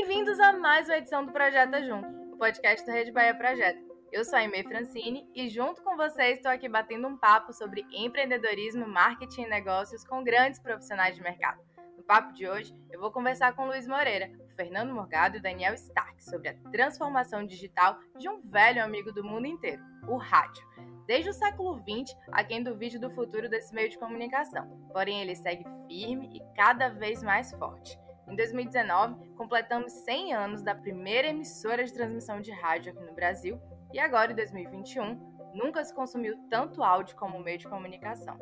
Bem-vindos a mais uma edição do Projeto Juntos, o podcast da Rede Bahia Projeto. Eu sou a Aimee Francine e junto com vocês estou aqui batendo um papo sobre empreendedorismo, marketing e negócios com grandes profissionais de mercado. No papo de hoje, eu vou conversar com Luiz Moreira, Fernando Morgado e Daniel Stark sobre a transformação digital de um velho amigo do mundo inteiro, o rádio. Desde o século XX, há quem duvide do futuro desse meio de comunicação, porém ele segue firme e cada vez mais forte. Em 2019, completamos 100 anos da primeira emissora de transmissão de rádio aqui no Brasil e agora, em 2021, nunca se consumiu tanto áudio como meio de comunicação.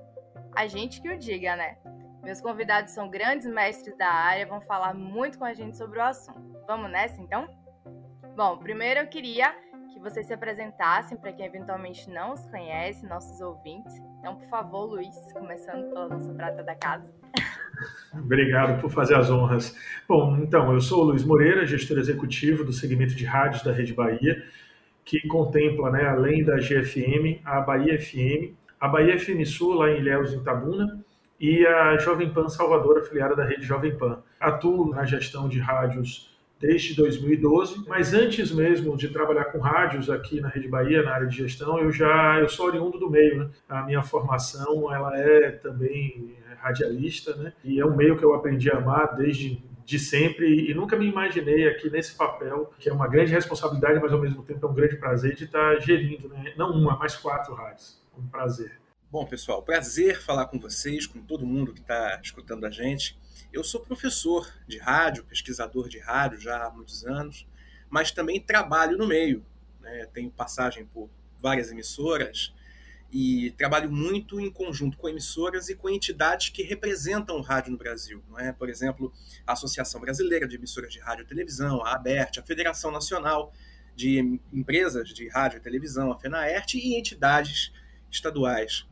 A gente que o diga, né? Meus convidados são grandes mestres da área, vão falar muito com a gente sobre o assunto. Vamos nessa então? Bom, primeiro eu queria que vocês se apresentassem para quem eventualmente não os conhece, nossos ouvintes. Então, por favor, Luiz, começando pela nossa prata da casa. Obrigado por fazer as honras. Bom, então, eu sou o Luiz Moreira, gestor executivo do segmento de rádios da Rede Bahia, que contempla, né, além da GFM, a Bahia FM, a Bahia FM Sul, lá em Ilhéus, em Tabuna, e a Jovem Pan Salvador, afiliada da rede Jovem Pan. Atuo na gestão de rádios desde 2012, mas antes mesmo de trabalhar com rádios aqui na Rede Bahia, na área de gestão, eu já eu sou oriundo do meio, né? A minha formação, ela é também radialista, né? E é um meio que eu aprendi a amar desde de sempre e nunca me imaginei aqui nesse papel, que é uma grande responsabilidade, mas ao mesmo tempo é um grande prazer de estar gerindo, né? não uma, mas quatro rádios. Um prazer. Bom, pessoal, prazer falar com vocês, com todo mundo que está escutando a gente. Eu sou professor de rádio, pesquisador de rádio já há muitos anos, mas também trabalho no meio. Né? Tenho passagem por várias emissoras, e trabalho muito em conjunto com emissoras e com entidades que representam o rádio no Brasil. Não é? Por exemplo, a Associação Brasileira de Emissoras de Rádio e Televisão, a ABERT, a Federação Nacional de Empresas de Rádio e Televisão, a FENAERT, e entidades estaduais.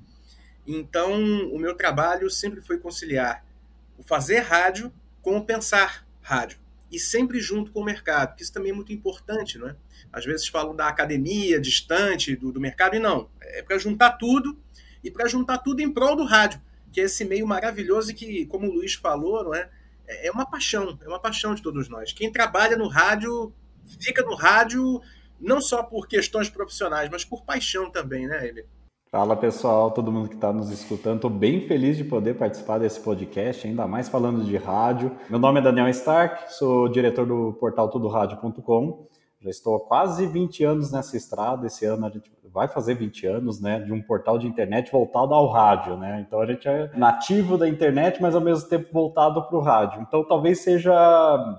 Então, o meu trabalho sempre foi conciliar o fazer rádio com o pensar rádio e sempre junto com o mercado, que isso também é muito importante, não é? Às vezes falam da academia distante do, do mercado, e não. É para juntar tudo e para juntar tudo em prol do rádio, que é esse meio maravilhoso e que, como o Luiz falou, não é? É uma paixão, é uma paixão de todos nós. Quem trabalha no rádio fica no rádio não só por questões profissionais, mas por paixão também, né, Ele? Fala pessoal, todo mundo que está nos escutando. Estou bem feliz de poder participar desse podcast, ainda mais falando de rádio. Meu nome é Daniel Stark, sou diretor do portal tudoradio.com. Já estou há quase 20 anos nessa estrada. Esse ano a gente vai fazer 20 anos, né, de um portal de internet voltado ao rádio, né? Então a gente é nativo da internet, mas ao mesmo tempo voltado para o rádio. Então talvez seja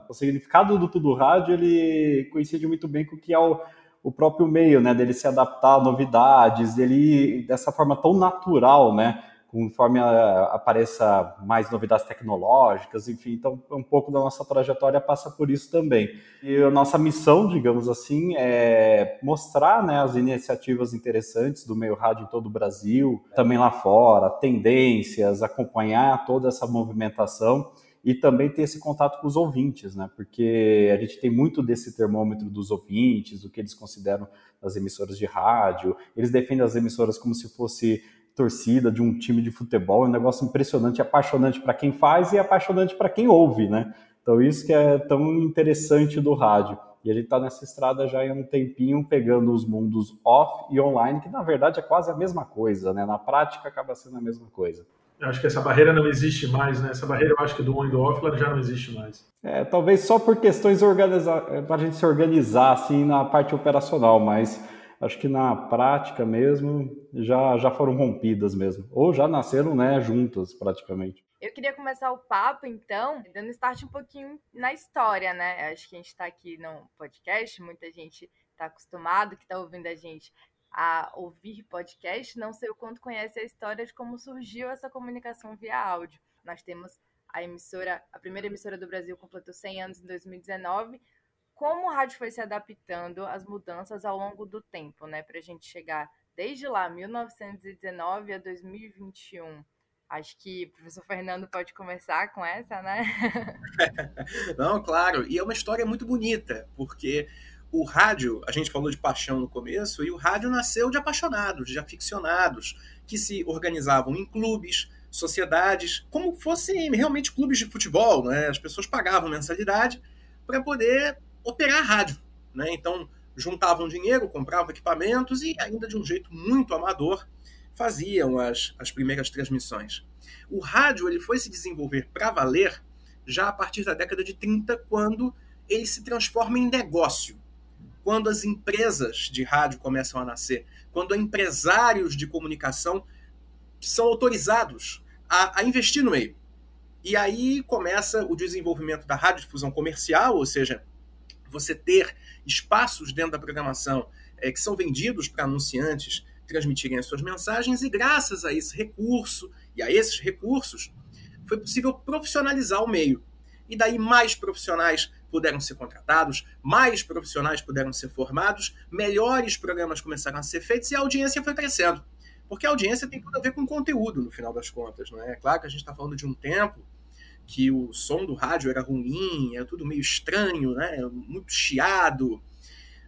o significado do Tudo Rádio ele coincide muito bem com o que é o o próprio meio, né, dele se adaptar a novidades, dele dessa forma tão natural, né, conforme apareça mais novidades tecnológicas, enfim, então um pouco da nossa trajetória passa por isso também. E a nossa missão, digamos assim, é mostrar, né, as iniciativas interessantes do meio rádio em todo o Brasil, também lá fora, tendências, acompanhar toda essa movimentação e também ter esse contato com os ouvintes, né? Porque a gente tem muito desse termômetro dos ouvintes, o que eles consideram das emissoras de rádio. Eles defendem as emissoras como se fosse torcida de um time de futebol, é um negócio impressionante, apaixonante para quem faz e apaixonante para quem ouve, né? Então isso que é tão interessante do rádio. E a gente está nessa estrada já há um tempinho pegando os mundos off e online, que na verdade é quase a mesma coisa, né? Na prática acaba sendo a mesma coisa. Eu acho que essa barreira não existe mais, né? Essa barreira, eu acho que do on e do off, ela já não existe mais. É, talvez só por questões é, para a gente se organizar assim na parte operacional, mas acho que na prática mesmo já, já foram rompidas mesmo, ou já nasceram né, juntas praticamente. Eu queria começar o papo, então, dando start um pouquinho na história, né? Acho que a gente está aqui no podcast, muita gente está acostumado, que está ouvindo a gente a ouvir podcast, não sei o quanto conhece a história de como surgiu essa comunicação via áudio. Nós temos a emissora, a primeira emissora do Brasil completou 100 anos em 2019. Como o rádio foi se adaptando às mudanças ao longo do tempo, né? Para a gente chegar desde lá, 1919 a 2021. Acho que o professor Fernando pode começar com essa, né? Não, claro. E é uma história muito bonita, porque o rádio, a gente falou de paixão no começo, e o rádio nasceu de apaixonados, de aficionados, que se organizavam em clubes, sociedades, como fossem realmente clubes de futebol, né? As pessoas pagavam mensalidade para poder operar a rádio. Né? Então, juntavam dinheiro, compravam equipamentos e, ainda de um jeito muito amador, faziam as, as primeiras transmissões. O rádio ele foi se desenvolver para valer já a partir da década de 30, quando ele se transforma em negócio. Quando as empresas de rádio começam a nascer, quando empresários de comunicação são autorizados a, a investir no meio. E aí começa o desenvolvimento da radiodifusão comercial, ou seja, você ter espaços dentro da programação é, que são vendidos para anunciantes transmitirem as suas mensagens, e graças a esse recurso e a esses recursos, foi possível profissionalizar o meio. E daí mais profissionais puderam ser contratados, mais profissionais puderam ser formados, melhores programas começaram a ser feitos e a audiência foi crescendo. Porque a audiência tem tudo a ver com conteúdo, no final das contas. Não é? é claro que a gente está falando de um tempo que o som do rádio era ruim, era tudo meio estranho, né? muito chiado.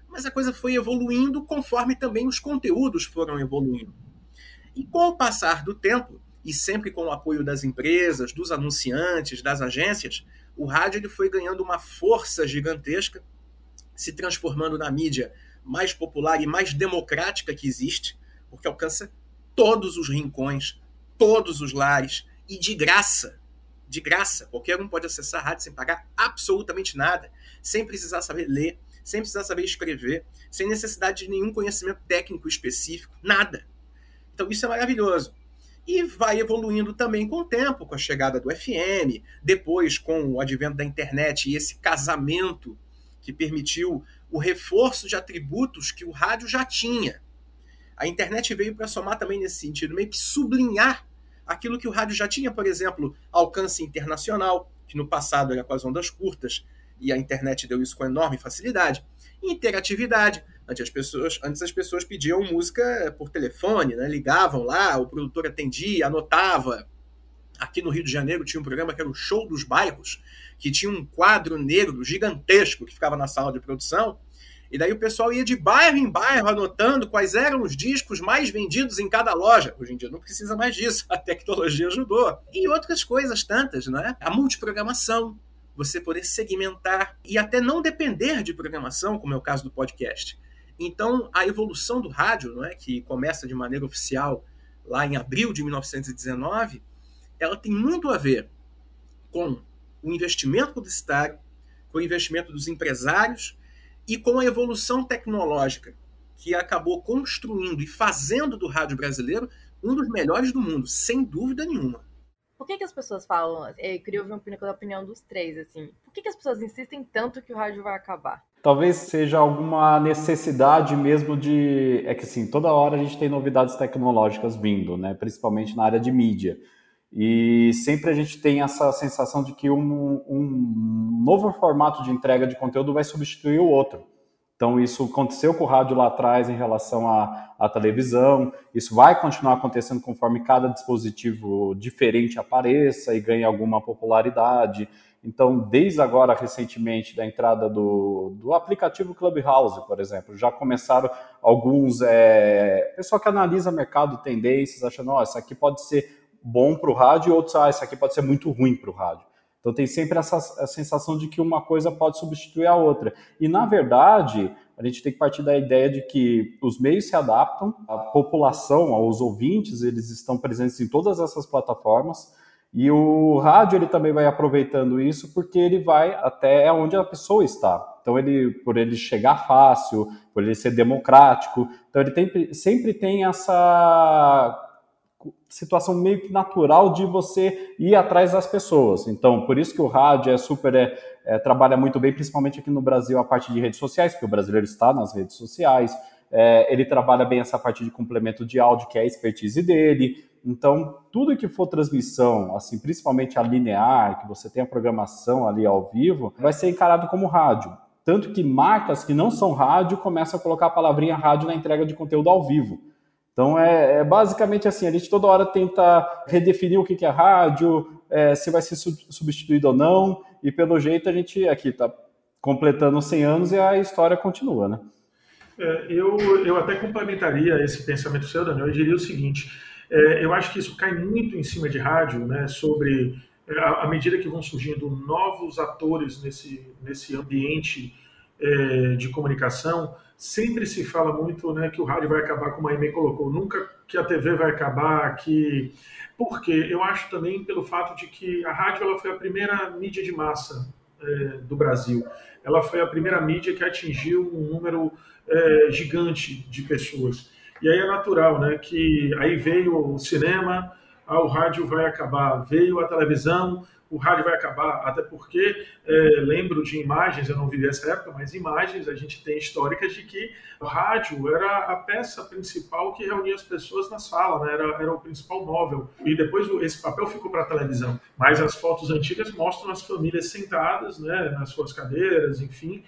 Mas a coisa foi evoluindo conforme também os conteúdos foram evoluindo. E com o passar do tempo, e sempre com o apoio das empresas, dos anunciantes, das agências, o rádio ele foi ganhando uma força gigantesca, se transformando na mídia mais popular e mais democrática que existe, porque alcança todos os rincões, todos os lares e de graça. De graça. Qualquer um pode acessar a rádio sem pagar absolutamente nada, sem precisar saber ler, sem precisar saber escrever, sem necessidade de nenhum conhecimento técnico específico, nada. Então isso é maravilhoso. E vai evoluindo também com o tempo, com a chegada do FM, depois com o advento da internet e esse casamento que permitiu o reforço de atributos que o rádio já tinha. A internet veio para somar também nesse sentido, meio que sublinhar aquilo que o rádio já tinha, por exemplo, alcance internacional, que no passado era com as ondas curtas, e a internet deu isso com enorme facilidade. Interatividade. Antes as pessoas, antes as pessoas pediam música por telefone, né? ligavam lá, o produtor atendia, anotava. Aqui no Rio de Janeiro tinha um programa que era o Show dos Bairros, que tinha um quadro negro gigantesco que ficava na sala de produção. E daí o pessoal ia de bairro em bairro anotando quais eram os discos mais vendidos em cada loja. Hoje em dia não precisa mais disso, a tecnologia ajudou. E outras coisas tantas, né? A multiprogramação, você poder segmentar e até não depender de programação, como é o caso do podcast. Então, a evolução do rádio, não é, que começa de maneira oficial lá em abril de 1919, ela tem muito a ver com o investimento publicitário, com o investimento dos empresários e com a evolução tecnológica que acabou construindo e fazendo do rádio brasileiro um dos melhores do mundo, sem dúvida nenhuma. Por que, que as pessoas falam? Eu queria ouvir a opinião dos três, assim. Por que, que as pessoas insistem tanto que o rádio vai acabar? Talvez seja alguma necessidade mesmo de. É que assim, toda hora a gente tem novidades tecnológicas vindo, né? Principalmente na área de mídia. E sempre a gente tem essa sensação de que um, um novo formato de entrega de conteúdo vai substituir o outro. Então, isso aconteceu com o rádio lá atrás em relação à, à, televisão. Isso vai continuar acontecendo conforme cada dispositivo diferente apareça e ganhe alguma popularidade. Então, desde agora, recentemente, da entrada do, do aplicativo Clubhouse, por exemplo, já começaram alguns. É, pessoal que analisa mercado, tendências, achando, ó, oh, isso aqui pode ser bom para o rádio, e outros, ah, isso aqui pode ser muito ruim para o rádio. Então tem sempre essa sensação de que uma coisa pode substituir a outra. E na verdade, a gente tem que partir da ideia de que os meios se adaptam, a população, os ouvintes, eles estão presentes em todas essas plataformas. E o rádio ele também vai aproveitando isso porque ele vai até onde a pessoa está. Então ele, por ele chegar fácil, por ele ser democrático, então ele tem, sempre tem essa situação meio que natural de você ir atrás das pessoas. Então, por isso que o rádio é super é, é, trabalha muito bem, principalmente aqui no Brasil, a parte de redes sociais, porque o brasileiro está nas redes sociais. É, ele trabalha bem essa parte de complemento de áudio, que é a expertise dele. Então, tudo que for transmissão, assim, principalmente a linear, que você tem a programação ali ao vivo, vai ser encarado como rádio. Tanto que marcas que não são rádio começam a colocar a palavrinha rádio na entrega de conteúdo ao vivo. Então é, é, basicamente assim, a gente toda hora tenta redefinir o que, é rádio, é, se vai ser substituído ou não, e pelo jeito a gente aqui está completando 100 anos e a história continua, né? É, eu, eu até complementaria esse pensamento seu, Daniel, eu diria o seguinte, é, eu acho que isso cai muito em cima de rádio, né, sobre é, à medida que vão surgindo novos atores nesse, nesse ambiente é, de comunicação, sempre se fala muito né, que o rádio vai acabar, como a Aimee colocou, nunca que a TV vai acabar, que... Por quê? Eu acho também pelo fato de que a rádio ela foi a primeira mídia de massa é, do Brasil. Ela foi a primeira mídia que atingiu um número é, gigante de pessoas. E aí é natural, né, que aí veio o cinema, ah, o rádio vai acabar, veio a televisão, o rádio vai acabar, até porque é, lembro de imagens, eu não vivi essa época, mas imagens a gente tem históricas de que o rádio era a peça principal que reunia as pessoas na sala, né? era, era o principal móvel. E depois esse papel ficou para a televisão. Mas as fotos antigas mostram as famílias sentadas né, nas suas cadeiras, enfim,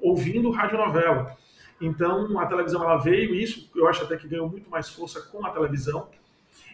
ouvindo radionovela. Então a televisão ela veio, e isso eu acho até que ganhou muito mais força com a televisão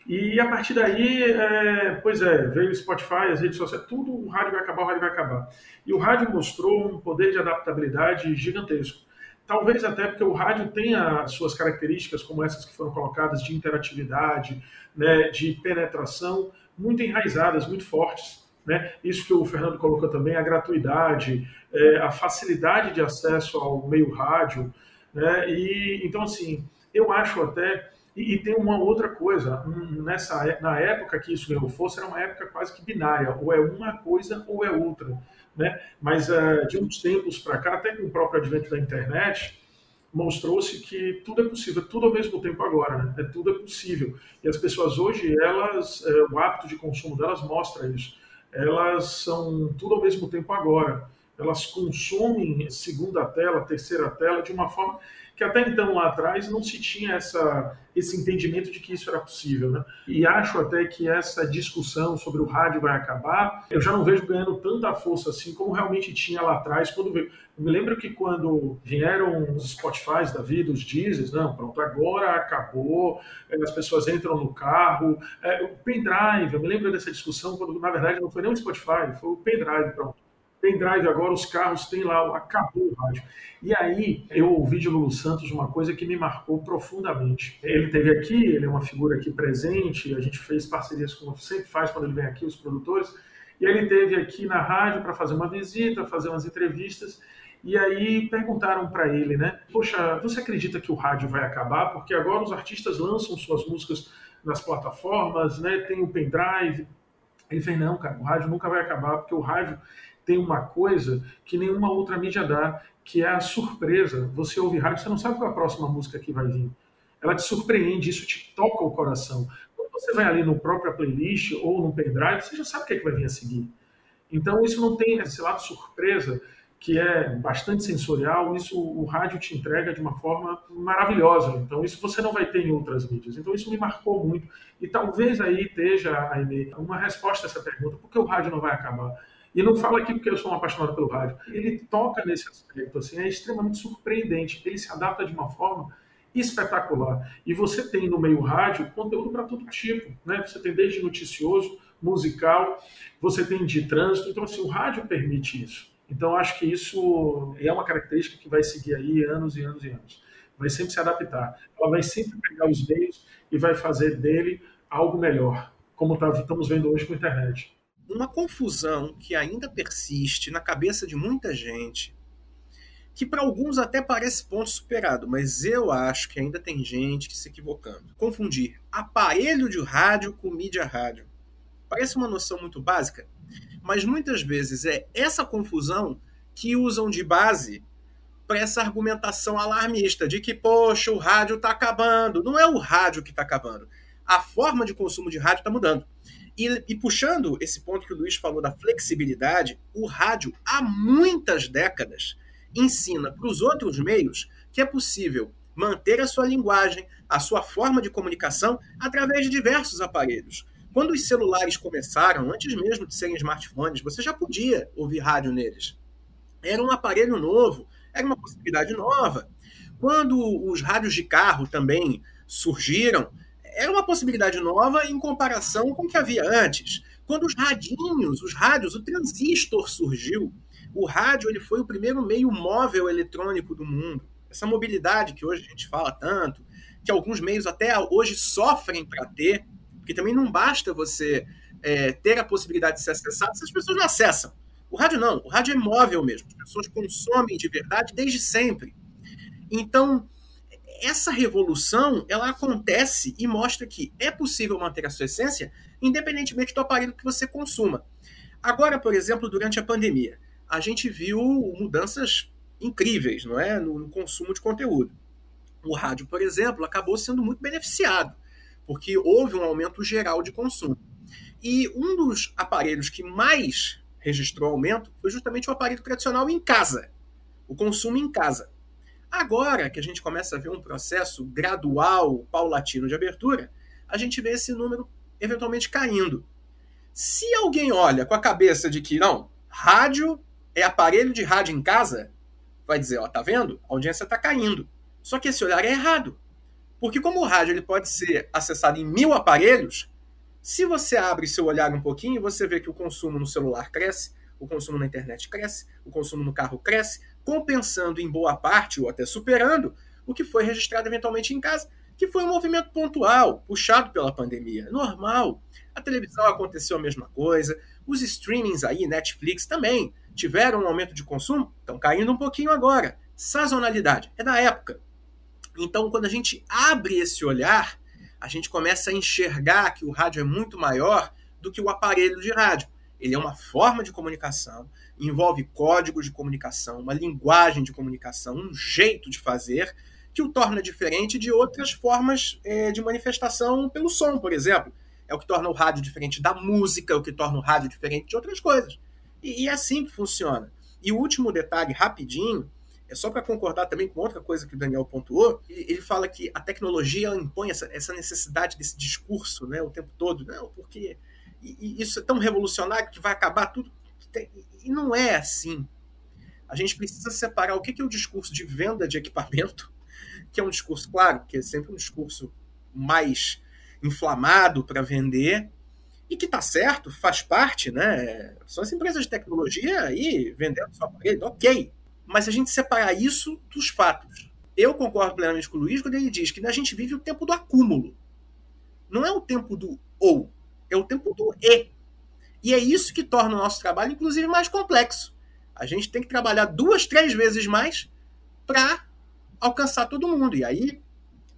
e a partir daí, é, pois é, veio o Spotify, as redes sociais, tudo, o rádio vai acabar, o rádio vai acabar. E o rádio mostrou um poder de adaptabilidade gigantesco. Talvez até porque o rádio tenha suas características, como essas que foram colocadas, de interatividade, né, de penetração, muito enraizadas, muito fortes. Né? Isso que o Fernando colocou também, a gratuidade, é, a facilidade de acesso ao meio rádio. Né? E, então, assim, eu acho até e, e, tem uma outra coisa, nessa, na época que isso ganhou força, era uma época quase que binária, ou é uma coisa ou é outra. Né? Mas uh, de uns tempos para cá, até com o próprio advento da internet, mostrou-se que tudo é possível, tudo ao mesmo tempo agora, né? é, tudo é possível. E as pessoas hoje, elas, é, o hábito de consumo delas mostra isso. Elas são tudo ao mesmo tempo agora. Elas consomem segunda tela, terceira tela de uma forma que até então lá atrás não se tinha essa, esse entendimento de que isso era possível. Né? E acho até que essa discussão sobre o rádio vai acabar, eu já não vejo ganhando tanta força assim como realmente tinha lá atrás. Quando veio. Eu me lembro que quando vieram os Spotify da vida, os Deezers, não, pronto, agora acabou, as pessoas entram no carro, é, o pendrive, eu me lembro dessa discussão quando na verdade não foi nem o Spotify, foi o pendrive, pronto pendrive agora, os carros têm lá, acabou o rádio. E aí eu ouvi de Lulu Santos uma coisa que me marcou profundamente. Ele teve aqui, ele é uma figura aqui presente, a gente fez parcerias como sempre faz quando ele vem aqui, os produtores, e ele teve aqui na rádio para fazer uma visita, fazer umas entrevistas, e aí perguntaram para ele, né? Poxa, você acredita que o rádio vai acabar? Porque agora os artistas lançam suas músicas nas plataformas, né? Tem o pendrive. Ele fez, não, cara, o rádio nunca vai acabar, porque o rádio tem uma coisa que nenhuma outra mídia dá, que é a surpresa. Você ouve rádio, você não sabe qual é a próxima música que vai vir. Ela te surpreende, isso te toca o coração. Quando você vai ali no próprio playlist ou no pendrive, você já sabe o que, é que vai vir a seguir. Então, isso não tem esse lado surpresa, que é bastante sensorial, isso o rádio te entrega de uma forma maravilhosa. Então, isso você não vai ter em outras mídias. Então, isso me marcou muito. E talvez aí esteja, Aime, uma resposta a essa pergunta: por que o rádio não vai acabar? E não fala aqui porque eu sou um apaixonado pelo rádio. Ele toca nesse aspecto, assim, é extremamente surpreendente. Ele se adapta de uma forma espetacular. E você tem no meio rádio conteúdo para todo tipo, né? Você tem desde noticioso, musical, você tem de trânsito. Então, assim, o rádio permite isso. Então, acho que isso é uma característica que vai seguir aí anos e anos e anos. Vai sempre se adaptar. Ela vai sempre pegar os meios e vai fazer dele algo melhor, como tá, estamos vendo hoje com a internet uma confusão que ainda persiste na cabeça de muita gente, que para alguns até parece ponto superado, mas eu acho que ainda tem gente se equivocando. Confundir aparelho de rádio com mídia rádio. Parece uma noção muito básica, mas muitas vezes é essa confusão que usam de base para essa argumentação alarmista de que, poxa, o rádio está acabando. Não é o rádio que está acabando. A forma de consumo de rádio está mudando. E, e, puxando esse ponto que o Luiz falou da flexibilidade, o rádio, há muitas décadas, ensina para os outros meios que é possível manter a sua linguagem, a sua forma de comunicação através de diversos aparelhos. Quando os celulares começaram, antes mesmo de serem smartphones, você já podia ouvir rádio neles. Era um aparelho novo, era uma possibilidade nova. Quando os rádios de carro também surgiram, era uma possibilidade nova em comparação com o que havia antes. Quando os radinhos, os rádios, o transistor surgiu, o rádio ele foi o primeiro meio móvel eletrônico do mundo. Essa mobilidade que hoje a gente fala tanto, que alguns meios até hoje sofrem para ter, porque também não basta você é, ter a possibilidade de ser acessado se as pessoas não acessam. O rádio não, o rádio é móvel mesmo, as pessoas consomem de verdade desde sempre. Então, essa revolução, ela acontece e mostra que é possível manter a sua essência independentemente do aparelho que você consuma. Agora, por exemplo, durante a pandemia, a gente viu mudanças incríveis, não é, no, no consumo de conteúdo. O rádio, por exemplo, acabou sendo muito beneficiado, porque houve um aumento geral de consumo. E um dos aparelhos que mais registrou aumento foi justamente o aparelho tradicional em casa, o consumo em casa. Agora que a gente começa a ver um processo gradual, paulatino de abertura, a gente vê esse número eventualmente caindo. Se alguém olha com a cabeça de que não, rádio é aparelho de rádio em casa, vai dizer, ó, tá vendo? A audiência está caindo. Só que esse olhar é errado. Porque como o rádio ele pode ser acessado em mil aparelhos, se você abre seu olhar um pouquinho, você vê que o consumo no celular cresce, o consumo na internet cresce, o consumo no carro cresce, compensando em boa parte ou até superando o que foi registrado eventualmente em casa, que foi um movimento pontual, puxado pela pandemia. Normal. A televisão aconteceu a mesma coisa, os streamings aí, Netflix também, tiveram um aumento de consumo, estão caindo um pouquinho agora. Sazonalidade, é da época. Então, quando a gente abre esse olhar, a gente começa a enxergar que o rádio é muito maior do que o aparelho de rádio. Ele é uma forma de comunicação, envolve códigos de comunicação, uma linguagem de comunicação, um jeito de fazer que o torna diferente de outras formas é, de manifestação pelo som, por exemplo. É o que torna o rádio diferente da música, é o que torna o rádio diferente de outras coisas. E, e é assim que funciona. E o último detalhe, rapidinho, é só para concordar também com outra coisa que o Daniel pontuou, ele fala que a tecnologia impõe essa, essa necessidade desse discurso né, o tempo todo. Não, porque isso é tão revolucionário que vai acabar tudo. E não é assim. A gente precisa separar o que é o discurso de venda de equipamento, que é um discurso, claro, que é sempre um discurso mais inflamado para vender, e que está certo, faz parte, né? São as empresas de tecnologia aí vendendo seu aparelho, ok. Mas a gente separar isso dos fatos. Eu concordo plenamente com o Luiz quando ele diz que a gente vive o tempo do acúmulo. Não é o tempo do ou, é o tempo do e. E é isso que torna o nosso trabalho, inclusive, mais complexo. A gente tem que trabalhar duas, três vezes mais para alcançar todo mundo. E aí,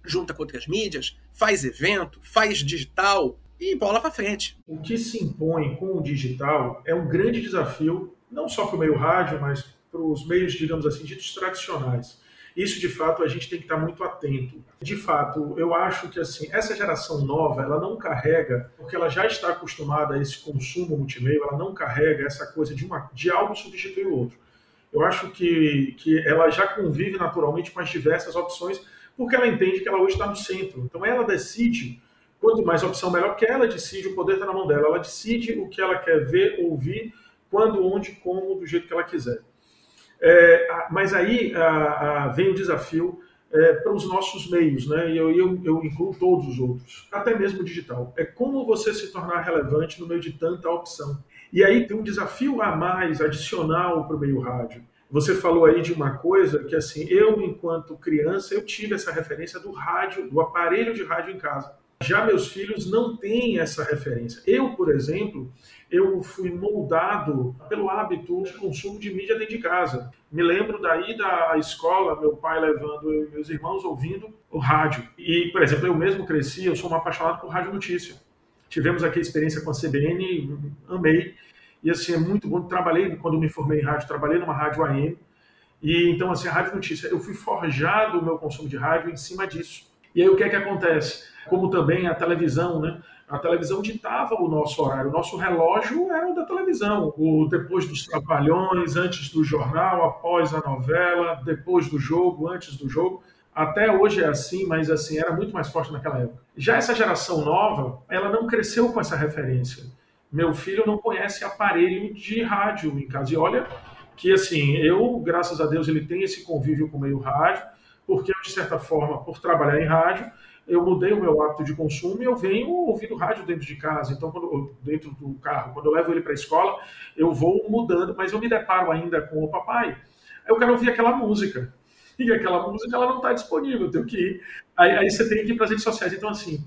junta com outras mídias, faz evento, faz digital e bola para frente. O que se impõe com o digital é um grande desafio, não só para o meio rádio, mas para os meios, digamos assim, ditos tradicionais. Isso, de fato, a gente tem que estar muito atento. De fato, eu acho que assim essa geração nova, ela não carrega, porque ela já está acostumada a esse consumo multimeio, ela não carrega essa coisa de, uma, de algo substituir o outro. Eu acho que, que ela já convive naturalmente com as diversas opções, porque ela entende que ela hoje está no centro. Então, ela decide, quanto mais opção, melhor, porque ela decide, o poder está na mão dela. Ela decide o que ela quer ver, ouvir, quando, onde, como, do jeito que ela quiser. É, mas aí a, a, vem o desafio é, para os nossos meios, né? E eu, eu, eu, incluo todos os outros, até mesmo o digital. É como você se tornar relevante no meio de tanta opção. E aí tem um desafio a mais, adicional para o meio rádio. Você falou aí de uma coisa que, assim, eu, enquanto criança, eu tive essa referência do rádio, do aparelho de rádio em casa. Já meus filhos não têm essa referência. Eu, por exemplo, eu fui moldado pelo hábito de consumo de mídia dentro de casa. Me lembro daí da escola, meu pai levando eu e meus irmãos ouvindo o rádio. E, por exemplo, eu mesmo cresci, eu sou um apaixonado por rádio notícia. Tivemos aqui a experiência com a CBN, amei. E assim, é muito bom. Trabalhei, quando me formei em rádio, trabalhei numa rádio AM. E então, assim, a rádio notícia, eu fui forjado o meu consumo de rádio em cima disso. E aí o que é que acontece? Como também a televisão, né? A televisão ditava o nosso horário, o nosso relógio era o da televisão. O depois dos trapalhões, antes do jornal, após a novela, depois do jogo, antes do jogo. Até hoje é assim, mas assim era muito mais forte naquela época. Já essa geração nova, ela não cresceu com essa referência. Meu filho não conhece aparelho de rádio em casa. E olha que assim, eu, graças a Deus, ele tem esse convívio com o meio rádio, porque eu, de certa forma, por trabalhar em rádio, eu mudei o meu hábito de consumo e eu venho ouvindo rádio dentro de casa. Então, quando, dentro do carro, quando eu levo ele para a escola, eu vou mudando, mas eu me deparo ainda com o papai. Eu quero ouvir aquela música. E aquela música ela não está disponível, eu tenho que ir. Aí, aí você tem que ir para as redes sociais. Então, assim,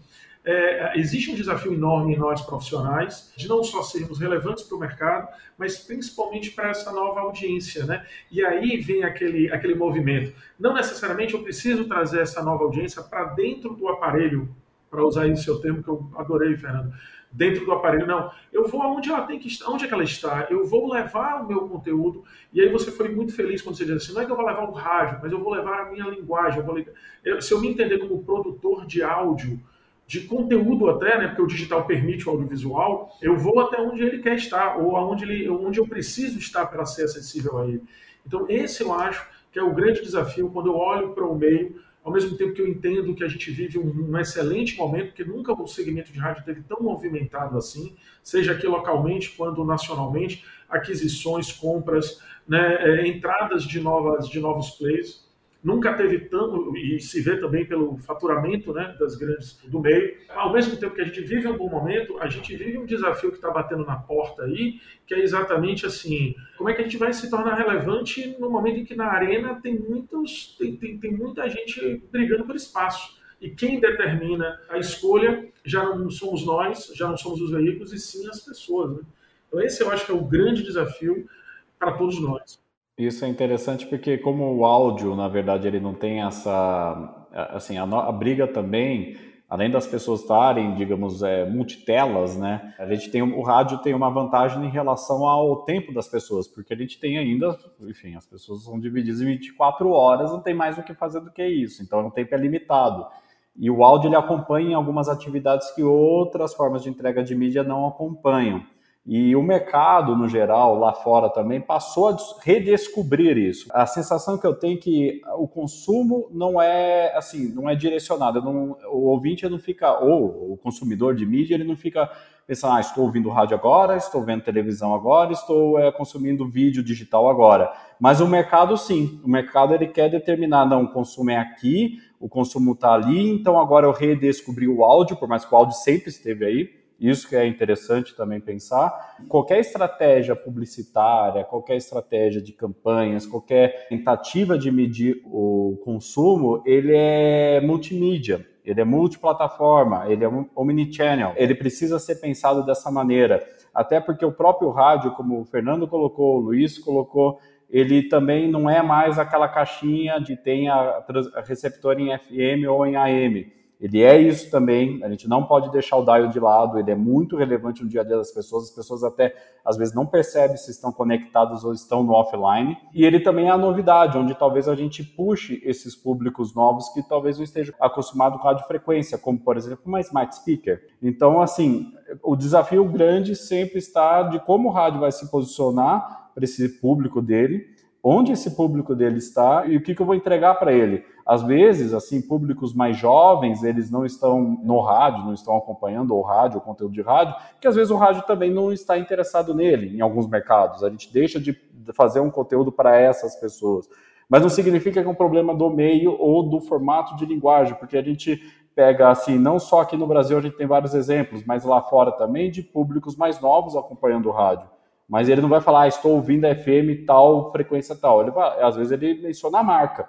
é, existe um desafio enorme em nós profissionais de não só sermos relevantes para o mercado, mas principalmente para essa nova audiência, né? E aí vem aquele, aquele movimento. Não necessariamente eu preciso trazer essa nova audiência para dentro do aparelho, para usar aí o seu termo que eu adorei, Fernando dentro do aparelho. Não, eu vou aonde ela tem que estar, onde é que ela está, eu vou levar o meu conteúdo. E aí você foi muito feliz quando você disse assim, não é que eu vou levar o rádio, mas eu vou levar a minha linguagem. Eu vou se eu me entender como produtor de áudio, de conteúdo até, né, porque o digital permite o audiovisual, eu vou até onde ele quer estar, ou aonde ele, onde eu preciso estar para ser acessível a ele. Então, esse eu acho que é o grande desafio quando eu olho para o meio ao mesmo tempo que eu entendo que a gente vive um, um, excelente momento, porque nunca o segmento de rádio teve tão movimentado assim, seja aqui localmente quanto nacionalmente, aquisições, compras, né, é, entradas de, novas, de novos players nunca teve tanto, e se vê também pelo faturamento né, das grandes do meio. Ao mesmo tempo que a gente vive um bom momento, a gente vive um desafio que está batendo na porta aí, que é exatamente assim, como é que a gente vai se tornar relevante no momento em que na arena tem, muitos, tem, tem, tem muita gente brigando por espaço. E quem determina a escolha já não somos nós, já não somos os veículos, e sim as pessoas. Né? Então esse eu acho que é o grande desafio para todos nós. Isso é interessante porque como o áudio, na verdade, ele não tem essa, assim, a, a briga também, além das pessoas estarem, digamos, é, multitelas, né? A gente tem o rádio tem uma vantagem em relação ao tempo das pessoas, porque a gente tem ainda, enfim, as pessoas são divididas em 24 horas, não tem mais o que fazer do que isso, então o tempo é limitado. E o áudio ele acompanha algumas atividades que outras formas de entrega de mídia não acompanham. E o mercado, no geral, lá fora também, passou a redescobrir isso. A sensação que eu tenho é que o consumo não é assim, não é direcionado. Não, o ouvinte não fica, ou o consumidor de mídia, ele não fica pensando, ah, estou ouvindo rádio agora, estou vendo televisão agora, estou é, consumindo vídeo digital agora. Mas o mercado, sim. O mercado ele quer determinar, não, o consumo é aqui, o consumo está ali, então agora eu redescobri o áudio, por mais que o áudio sempre esteve aí isso que é interessante também pensar. Qualquer estratégia publicitária, qualquer estratégia de campanhas, qualquer tentativa de medir o consumo, ele é multimídia, ele é multiplataforma, ele é omnichannel. Ele precisa ser pensado dessa maneira. Até porque o próprio rádio, como o Fernando colocou, o Luiz colocou, ele também não é mais aquela caixinha de tem a receptor em FM ou em AM ele é isso também, a gente não pode deixar o dial de lado, ele é muito relevante no dia a dia das pessoas, as pessoas até às vezes não percebem se estão conectados ou estão no offline. E ele também é a novidade, onde talvez a gente puxe esses públicos novos que talvez não estejam acostumados com a frequência, como por exemplo uma smart speaker. Então, assim, o desafio grande sempre está de como o rádio vai se posicionar para esse público dele onde esse público dele está e o que, que eu vou entregar para ele. Às vezes, assim, públicos mais jovens, eles não estão no rádio, não estão acompanhando o rádio, o conteúdo de rádio, que às vezes o rádio também não está interessado nele em alguns mercados. A gente deixa de fazer um conteúdo para essas pessoas. Mas não significa que é um problema do meio ou do formato de linguagem, porque a gente pega assim, não só aqui no Brasil a gente tem vários exemplos, mas lá fora também de públicos mais novos acompanhando o rádio mas ele não vai falar, ah, estou ouvindo a FM tal, frequência tal. Ele vai, às vezes ele menciona a marca,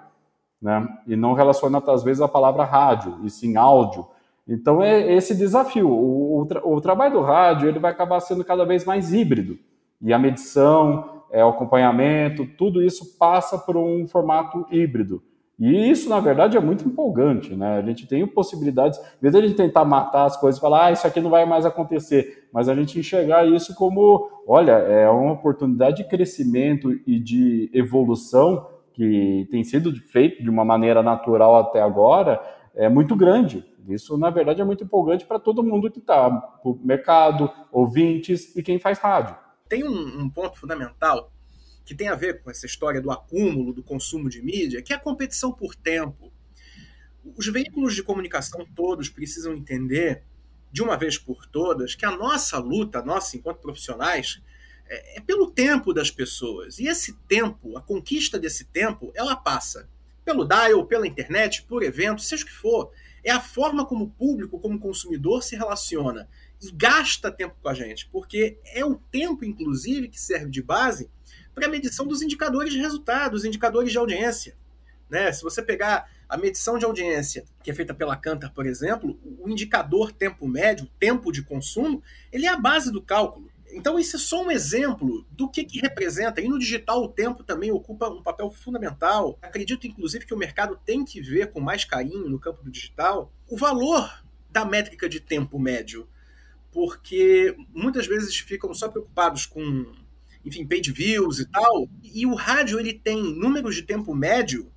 né? E não relaciona, às vezes, a palavra rádio, e sim áudio. Então, é esse desafio. O, o, o, trabalho do rádio ele vai acabar sendo cada vez mais híbrido. E a medição, é, o acompanhamento, tudo isso passa por um formato híbrido. E isso, na verdade, é muito empolgante, né? A gente tem possibilidades, em vez a gente tentar matar as coisas e falar, ah, isso aqui não vai mais acontecer, mas a gente enxergar isso como, olha, é uma oportunidade de crescimento e de evolução que tem sido feito de uma maneira natural até agora, é muito grande. Isso, na verdade, é muito empolgante para todo mundo que está, o mercado, ouvintes e quem faz rádio. Tem um, um ponto fundamental que tem a ver com essa história do acúmulo, do consumo de mídia, que é a competição por tempo. Os veículos de comunicação todos precisam entender, de uma vez por todas, que a nossa luta, nossa enquanto profissionais, é, é pelo tempo das pessoas. E esse tempo, a conquista desse tempo, ela passa pelo dial, pela internet, por evento, seja o que for. É a forma como o público, como consumidor se relaciona e gasta tempo com a gente, porque é o tempo, inclusive, que serve de base para a medição dos indicadores de resultado, dos indicadores de audiência. Né? Se você pegar A medição de audiência, que é feita pela Cantar, por exemplo, o indicador tempo médio, tempo de consumo, ele é a base do cálculo. Então, isso é só um exemplo do que, que representa. E no digital, o tempo também ocupa um papel fundamental. Acredito, inclusive, que o mercado tem que ver com mais carinho no campo do digital o valor da métrica de tempo médio. Porque muitas vezes ficam só preocupados com, enfim, page views e tal. E o rádio ele tem números de tempo médio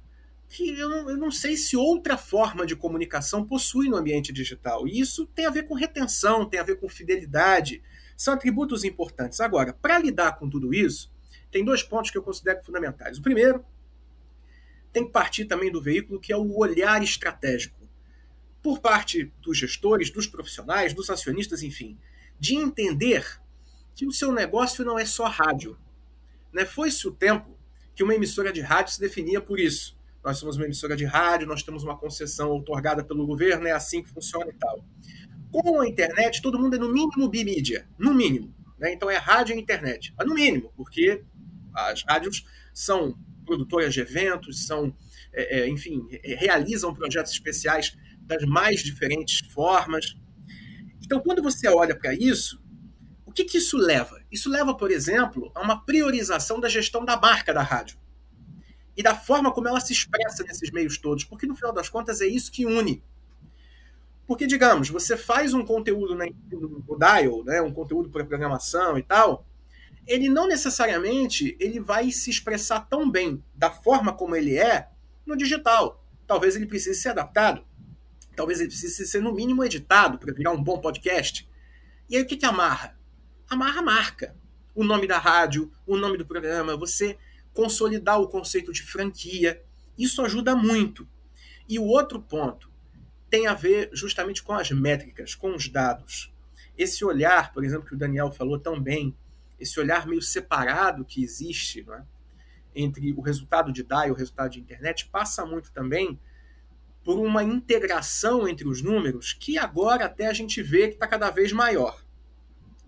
que eu não, eu não, sei se outra forma de comunicação possui no ambiente digital. E isso tem a ver com retenção, tem a ver com fidelidade, são atributos importantes. Agora, para lidar com tudo isso, tem dois pontos que eu considero fundamentais. O primeiro, tem que partir também do veículo, que é o olhar estratégico. Por parte dos gestores, dos profissionais, dos acionistas, enfim, de entender que o seu negócio não é só rádio. Né? Foi-se o tempo que uma emissora de rádio se definia por isso. Nós somos uma emissora de rádio, nós temos uma concessão otorgada pelo governo, é assim que funciona e tal. Com a internet, todo mundo é no mínimo bimídia, no mínimo. Né? Então é rádio e internet, mas no mínimo, porque as rádios são produtoras de eventos, são, é, é, enfim, realizam projetos especiais das mais diferentes formas. Então, quando você olha para isso, o que, que isso leva? Isso leva, por exemplo, a uma priorização da gestão da marca da rádio e da forma como ela se expressa nesses meios todos, porque no final das contas é isso que une porque, digamos, você faz um conteúdo no Dial, né, um conteúdo para programação e tal, ele não necessariamente ele vai se expressar tão bem da forma como ele é no digital. Talvez ele precise ser adaptado. Talvez ele precise ser, no mínimo, editado para virar um bom podcast. E aí o que, que amarra? Amarra a marca. O nome da rádio, o nome do programa, você consolidar o conceito de franquia. Isso ajuda muito. E o outro ponto, tem a ver justamente com as métricas, com os dados. Esse olhar, por exemplo, que o Daniel falou tão bem, esse olhar meio separado que existe é? entre o resultado de DAI e o resultado de internet, passa muito também por uma integração entre os números que agora até a gente vê que está cada vez maior.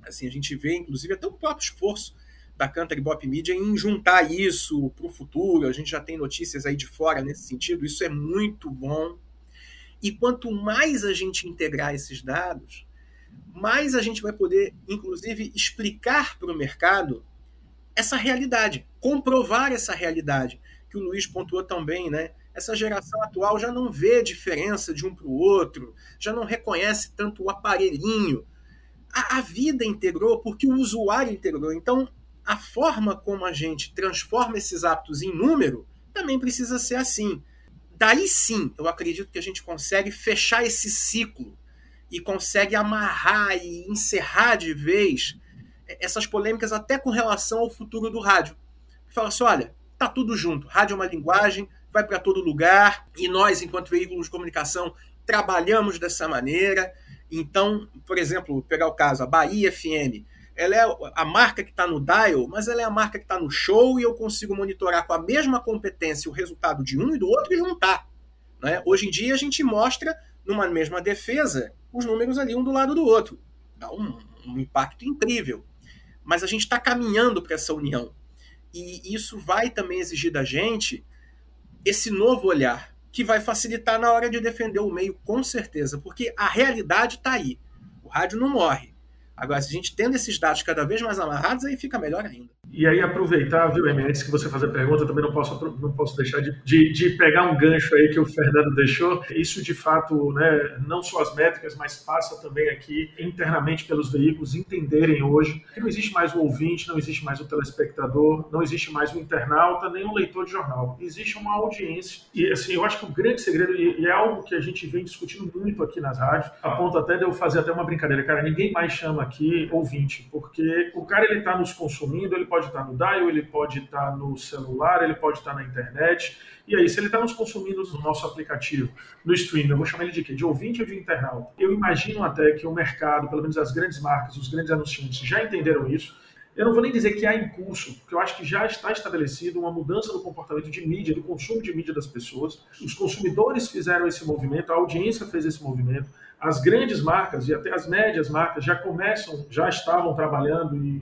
Assim, a gente vê, inclusive, até o próprio esforço da e Bop Media em juntar isso para o futuro. A gente já tem notícias aí de fora nesse sentido. Isso é muito bom. E quanto mais a gente integrar esses dados, mais a gente vai poder, inclusive, explicar para o mercado essa realidade, comprovar essa realidade, que o Luiz pontuou tão bem, né? Essa geração atual já não vê diferença de um para o outro, já não reconhece tanto o aparelhinho. A, a vida integrou porque o usuário integrou. Então, a forma como a gente transforma esses hábitos em número também precisa ser assim daí sim, eu acredito que a gente consegue fechar esse ciclo e consegue amarrar e encerrar de vez essas polêmicas até com relação ao futuro do rádio. Fala assim, olha, tá tudo junto. Rádio é uma linguagem, vai para todo lugar e nós, enquanto veículos de comunicação, trabalhamos dessa maneira. Então, por exemplo, pegar o caso a Bahia FM, ela é a marca que está no dial, mas ela é a marca que está no show e eu consigo monitorar com a mesma competência o resultado de um e do outro e juntar. Né? Hoje em dia a gente mostra numa mesma defesa os números ali um do lado do outro. Dá um, um impacto incrível. Mas a gente está caminhando para essa união. E isso vai também exigir da gente esse novo olhar, que vai facilitar na hora de defender o meio, com certeza, porque a realidade está aí. O rádio não morre Agora, se a gente tendo esses dados cada vez mais amarrados, aí fica melhor ainda. E aí, aproveitar, viu, Emi, que você fazer pergunta, também não posso, não posso deixar de, de, de, pegar um gancho aí que o Fernando deixou. Isso, de fato, né, não só as métricas, mas passa também aqui internamente pelos veículos entenderem hoje que não existe mais o ouvinte, não existe mais o telespectador, não existe mais o internauta, nem o leitor de jornal. Existe uma audiência. E, assim, eu acho que o grande segredo, e é algo que a gente vem discutindo muito aqui nas rádios, a ponto até de eu fazer até uma brincadeira. Cara, ninguém mais chama aqui ouvinte, porque o cara ele está nos consumindo, ele pode estar tá no dial, ele pode estar tá no celular, ele pode estar tá na internet. E aí, se ele está nos consumindo no nosso aplicativo, no streaming, eu vou chamar ele de quê? De ouvinte ou de internauta? Eu imagino até que o mercado, pelo menos as grandes marcas, os grandes anunciantes já entenderam isso. Eu não vou nem dizer que há em curso, porque eu acho que já está estabelecido uma mudança no comportamento de mídia, do consumo de mídia das pessoas. Os consumidores fizeram esse movimento, a audiência fez esse movimento as grandes marcas e até as médias marcas já começam, já estavam trabalhando e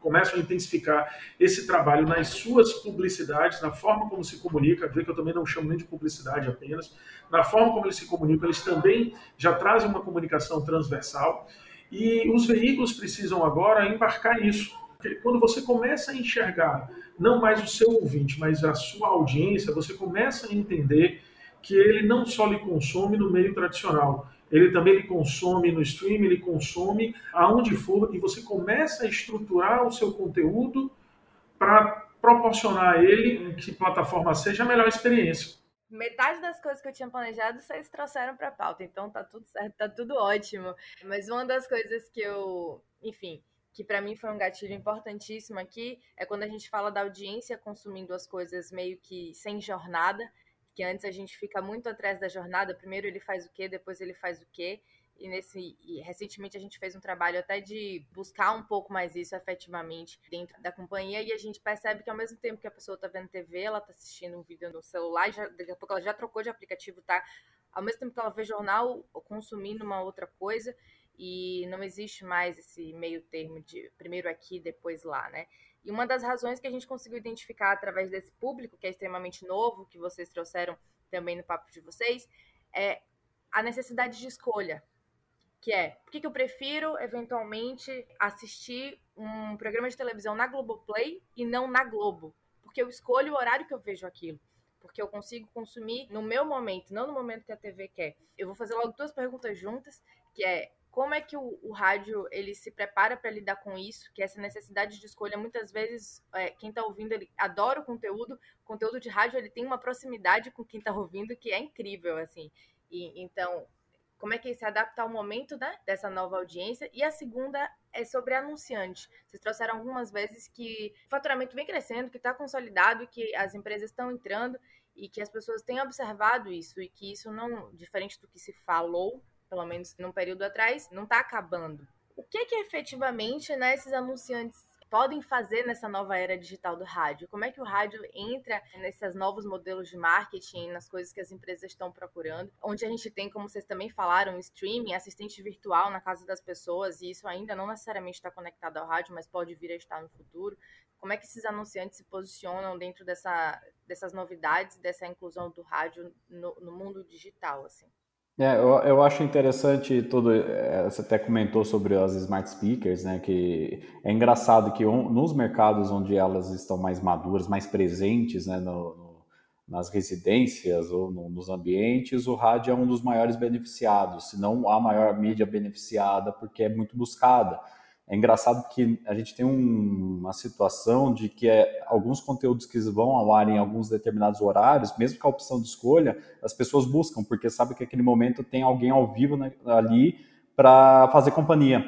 começam a intensificar esse trabalho nas suas publicidades, na forma como se comunica, vê que eu também não chamo nem de publicidade apenas, na forma como eles se comunicam, eles também já trazem uma comunicação transversal. E os veículos precisam agora embarcar nisso. Porque quando você começa a enxergar não mais o seu ouvinte, mas a sua audiência, você começa a entender que ele não só lhe consome no meio tradicional, ele também lhe consome no stream, ele consome aonde for, e você começa a estruturar o seu conteúdo para proporcionar a ele, em que plataforma seja, a melhor experiência. Metade das coisas que eu tinha planejado vocês trouxeram para pauta, então tá tudo certo, tá tudo ótimo. Mas uma das coisas que eu, enfim, que para mim foi um gatilho importantíssimo aqui é quando a gente fala da audiência consumindo as coisas meio que sem jornada que antes a gente fica muito atrás da jornada, primeiro ele faz o quê, depois ele faz o quê, e nesse e recentemente a gente fez um trabalho até de buscar um pouco mais isso efetivamente dentro da companhia e a gente percebe que ao mesmo tempo que a pessoa está vendo TV, ela está assistindo um vídeo no celular, já, daqui a pouco ela já trocou de aplicativo, tá? Ao mesmo tempo que ela vê jornal, consumindo uma outra coisa e não existe mais esse meio termo de primeiro aqui, depois lá, né? E uma das razões que a gente conseguiu identificar através desse público, que é extremamente novo, que vocês trouxeram também no papo de vocês, é a necessidade de escolha. Que é, por que, que eu prefiro, eventualmente, assistir um programa de televisão na Globoplay e não na Globo? Porque eu escolho o horário que eu vejo aquilo porque eu consigo consumir no meu momento, não no momento que a TV quer. Eu vou fazer logo duas perguntas juntas, que é como é que o, o rádio ele se prepara para lidar com isso, que essa necessidade de escolha muitas vezes é, quem está ouvindo ele adora o conteúdo, o conteúdo de rádio ele tem uma proximidade com quem está ouvindo que é incrível assim. E então como é que se adapta ao momento né, dessa nova audiência. E a segunda é sobre anunciante. Vocês trouxeram algumas vezes que o faturamento vem crescendo, que está consolidado, que as empresas estão entrando e que as pessoas têm observado isso e que isso não, diferente do que se falou pelo menos num período atrás, não está acabando. O que que efetivamente né, esses anunciantes podem fazer nessa nova era digital do rádio? Como é que o rádio entra nesses novos modelos de marketing, nas coisas que as empresas estão procurando? Onde a gente tem, como vocês também falaram, streaming, assistente virtual na casa das pessoas, e isso ainda não necessariamente está conectado ao rádio, mas pode vir a estar no futuro. Como é que esses anunciantes se posicionam dentro dessa, dessas novidades, dessa inclusão do rádio no, no mundo digital, assim? É, eu, eu acho interessante tudo. É, você até comentou sobre as smart speakers, né? Que é engraçado que um, nos mercados onde elas estão mais maduras, mais presentes, né? No, no, nas residências ou no, nos ambientes, o rádio é um dos maiores beneficiados, se não a maior mídia beneficiada, porque é muito buscada. É engraçado que a gente tem um, uma situação de que é, alguns conteúdos que vão ao ar em alguns determinados horários, mesmo com a opção de escolha, as pessoas buscam, porque sabem que aquele momento tem alguém ao vivo né, ali para fazer companhia.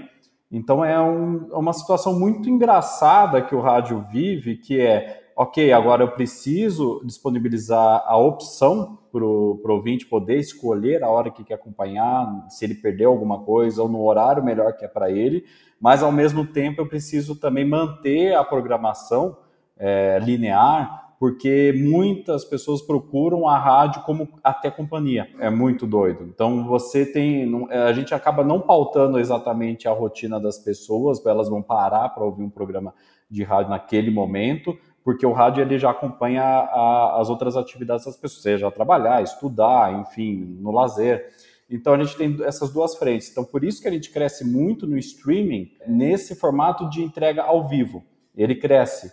Então é um, é uma situação muito engraçada que o rádio vive, que é, ok, agora eu preciso disponibilizar a opção para o ouvinte poder escolher a hora que quer acompanhar, se ele perdeu alguma coisa ou no horário melhor que é para ele, mas ao mesmo tempo eu preciso também manter a programação é, linear, porque muitas pessoas procuram a rádio como até companhia. É muito doido. Então você tem, a gente acaba não pautando exatamente a rotina das pessoas, elas vão parar para ouvir um programa de rádio naquele momento, porque o rádio ele já acompanha a, as outras atividades das pessoas, seja trabalhar, estudar, enfim, no lazer. Então a gente tem essas duas frentes. Então por isso que a gente cresce muito no streaming nesse formato de entrega ao vivo. Ele cresce.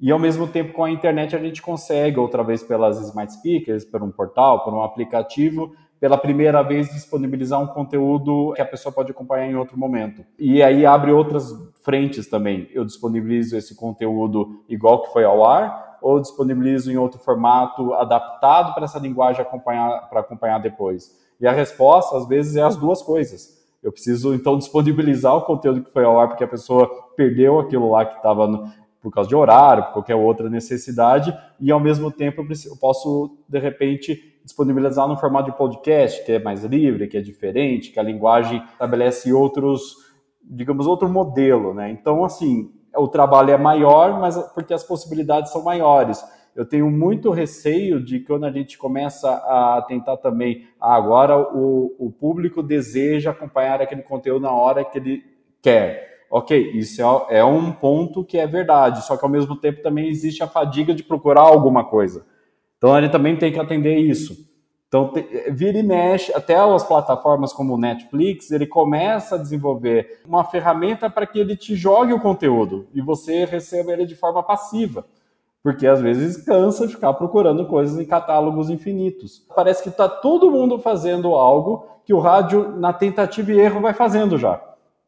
E ao mesmo tempo com a internet a gente consegue, outra vez pelas smart speakers, por um portal, por um aplicativo, pela primeira vez disponibilizar um conteúdo que a pessoa pode acompanhar em outro momento. E aí abre outras frentes também. Eu disponibilizo esse conteúdo igual que foi ao ar, ou disponibilizo em outro formato adaptado para essa linguagem acompanhar para acompanhar depois. E a resposta, às vezes, é as duas coisas. Eu preciso, então, disponibilizar o conteúdo que foi ao ar, porque a pessoa perdeu aquilo lá que estava por causa de horário, por qualquer outra necessidade, e ao mesmo tempo eu, posso, de repente, disponibilizar no formato de podcast, que é mais livre, que é diferente, que a linguagem estabelece outros, digamos, outro modelo, né? Então, assim, o trabalho é maior, mas porque as possibilidades são maiores eu tenho muito receio de quando a gente começa a tentar também, ah, agora o, o público deseja acompanhar aquele conteúdo na hora que ele quer. Ok, isso é, é um ponto que é verdade, só que ao mesmo tempo também existe a fadiga de procurar alguma coisa. Então ele também tem que atender isso. Então, vira e mexe, até as plataformas como o Netflix, ele começa a desenvolver uma ferramenta para que ele te jogue o conteúdo e você receba ele de forma passiva. Porque às vezes cansa ficar procurando coisas em catálogos infinitos. Parece que está todo mundo fazendo algo que o rádio, na tentativa e erro, vai fazendo já.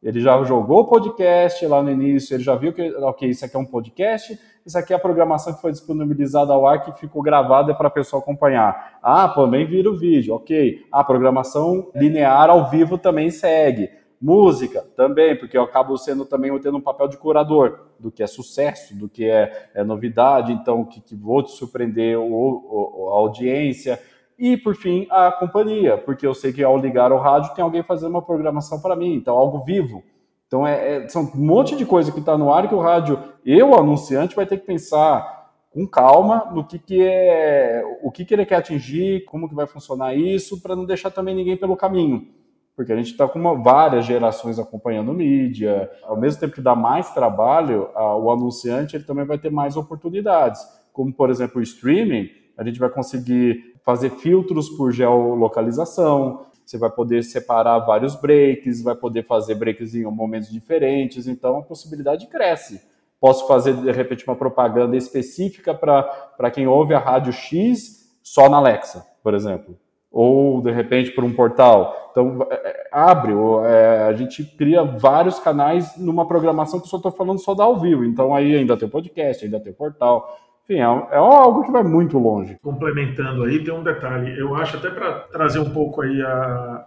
Ele já jogou o podcast lá no início, ele já viu que, ok, isso aqui é um podcast, isso aqui é a programação que foi disponibilizada ao ar que ficou gravada para a pessoa acompanhar. Ah, também vira o vídeo, ok. A programação linear ao vivo também segue. Música também, porque eu acabo sendo também tendo um papel de curador do que é sucesso, do que é, é novidade, então que, que vou te surpreender o, o, a audiência. E, por fim, a companhia, porque eu sei que ao ligar o rádio tem alguém fazendo uma programação para mim, então algo vivo. Então, é, é, são um monte de coisa que está no ar que o rádio, eu, anunciante, vai ter que pensar com calma no que, que é, o que, que ele quer atingir, como que vai funcionar isso, para não deixar também ninguém pelo caminho. Porque a gente está com uma, várias gerações acompanhando mídia, ao mesmo tempo que dá mais trabalho, a, o anunciante ele também vai ter mais oportunidades, como, por exemplo, o streaming, a gente vai conseguir fazer filtros por geolocalização, você vai poder separar vários breaks, vai poder fazer breaks em momentos diferentes, então a possibilidade cresce. Posso fazer, de repente, uma propaganda específica para quem ouve a rádio X só na Alexa, por exemplo. Ou, de repente, por um portal. Então, é, é, abre, é, a gente cria vários canais numa programação que só estou falando só da ao vivo. Então, aí ainda tem o podcast, ainda tem o portal. É, é algo que vai muito longe. Complementando aí, tem um detalhe. Eu acho até para trazer um pouco aí a,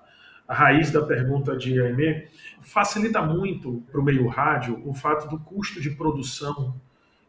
a raiz da pergunta de Aimee, facilita muito para o meio rádio o fato do custo de produção